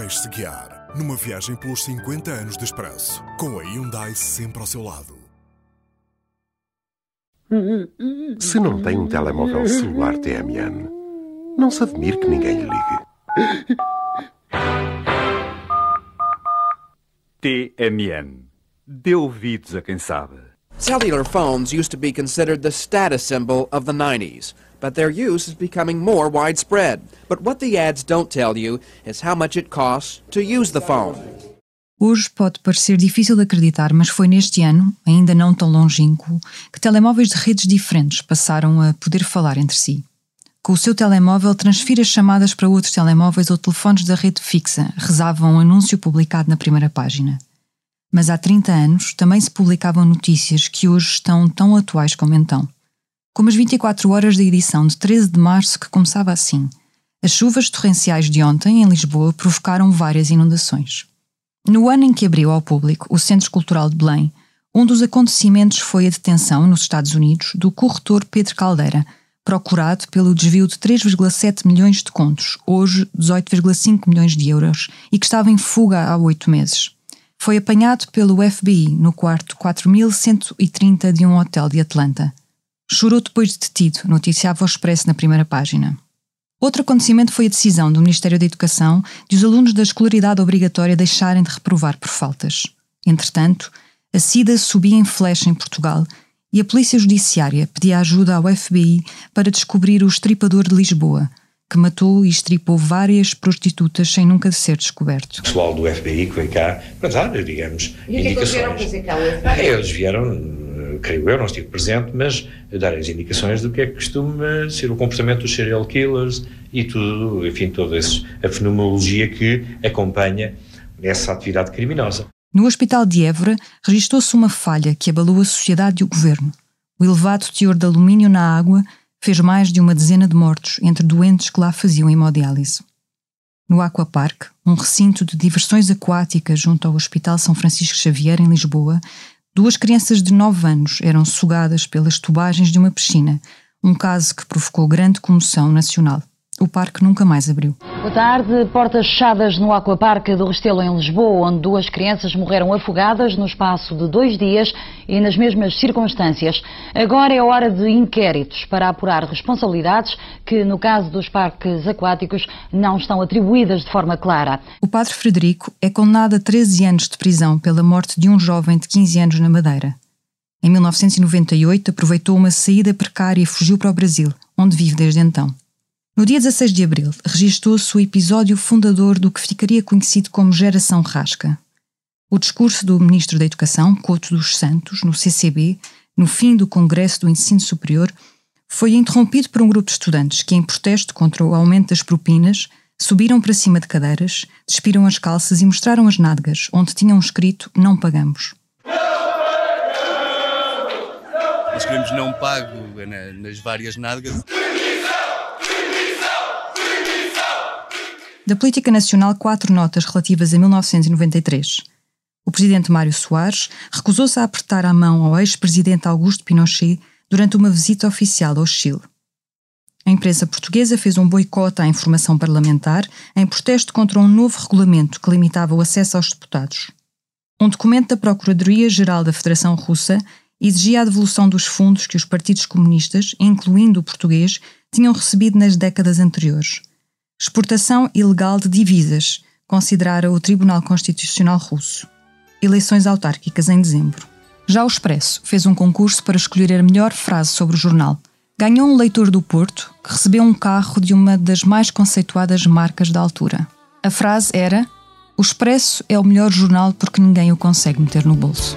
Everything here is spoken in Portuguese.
Deixe-se guiar numa viagem pelos 50 anos de expresso, com a Hyundai sempre ao seu lado. Se não tem um telemóvel celular TMN, não se admire que ninguém lhe ligue. TMN. Dê ouvidos a quem sabe. Cellular phones used to be considered the status symbol of the 90s, but their use is becoming more widespread. But what the ads don't tell you is how much it costs to use the phone. Hoje pode parecer difícil de acreditar, mas foi neste ano, ainda não tão longínquo, que telemóveis de redes diferentes passaram a poder falar entre si. Com o seu telemóvel, transfira chamadas para outros telemóveis ou telefones da rede fixa, rezava um anúncio publicado na primeira página. Mas há 30 anos também se publicavam notícias que hoje estão tão atuais como então. Como as 24 horas da edição de 13 de março, que começava assim. As chuvas torrenciais de ontem, em Lisboa, provocaram várias inundações. No ano em que abriu ao público o Centro Cultural de Belém, um dos acontecimentos foi a detenção, nos Estados Unidos, do corretor Pedro Caldeira, procurado pelo desvio de 3,7 milhões de contos, hoje 18,5 milhões de euros, e que estava em fuga há oito meses. Foi apanhado pelo FBI no quarto 4130 de um hotel de Atlanta. Chorou depois de detido, noticiava o Expresso na primeira página. Outro acontecimento foi a decisão do Ministério da Educação de os alunos da escolaridade obrigatória deixarem de reprovar por faltas. Entretanto, a SIDA subia em flecha em Portugal e a Polícia Judiciária pedia ajuda ao FBI para descobrir o estripador de Lisboa, que matou e estripou várias prostitutas sem nunca ser descoberto. O pessoal do FBI que veio cá para dar, digamos, e indicações. E o que é que eles vieram fazer cá? Eles vieram, creio eu, não estive presente, mas dar as indicações do que é que costuma ser o comportamento dos serial killers e tudo, enfim, toda a fenomenologia que acompanha essa atividade criminosa. No Hospital de Évora, registrou-se uma falha que abalou a sociedade e o governo. O elevado teor de alumínio na água fez mais de uma dezena de mortos entre doentes que lá faziam hemodiálise. No Aquapark, um recinto de diversões aquáticas junto ao Hospital São Francisco Xavier, em Lisboa, duas crianças de 9 anos eram sugadas pelas tubagens de uma piscina, um caso que provocou grande comoção nacional. O parque nunca mais abriu. Boa tarde. Portas fechadas no Aquaparque do Restelo, em Lisboa, onde duas crianças morreram afogadas no espaço de dois dias e nas mesmas circunstâncias. Agora é hora de inquéritos para apurar responsabilidades que, no caso dos parques aquáticos, não estão atribuídas de forma clara. O padre Frederico é condenado a 13 anos de prisão pela morte de um jovem de 15 anos na Madeira. Em 1998, aproveitou uma saída precária e fugiu para o Brasil, onde vive desde então. No dia 16 de abril, registou-se o episódio fundador do que ficaria conhecido como Geração Rasca. O discurso do Ministro da Educação, Couto dos Santos, no CCB, no fim do Congresso do Ensino Superior, foi interrompido por um grupo de estudantes que, em protesto contra o aumento das propinas, subiram para cima de cadeiras, despiram as calças e mostraram as nádegas, onde tinham escrito Não pagamos. Nós queremos não pago nas várias nádegas. Da política nacional, quatro notas relativas a 1993. O presidente Mário Soares recusou-se a apertar a mão ao ex-presidente Augusto Pinochet durante uma visita oficial ao Chile. A imprensa portuguesa fez um boicote à informação parlamentar em protesto contra um novo regulamento que limitava o acesso aos deputados. Um documento da Procuradoria-Geral da Federação Russa exigia a devolução dos fundos que os partidos comunistas, incluindo o português, tinham recebido nas décadas anteriores. Exportação ilegal de divisas, considerara o Tribunal Constitucional Russo. Eleições autárquicas em dezembro. Já o Expresso fez um concurso para escolher a melhor frase sobre o jornal. Ganhou um leitor do Porto que recebeu um carro de uma das mais conceituadas marcas da altura. A frase era: O Expresso é o melhor jornal porque ninguém o consegue meter no bolso.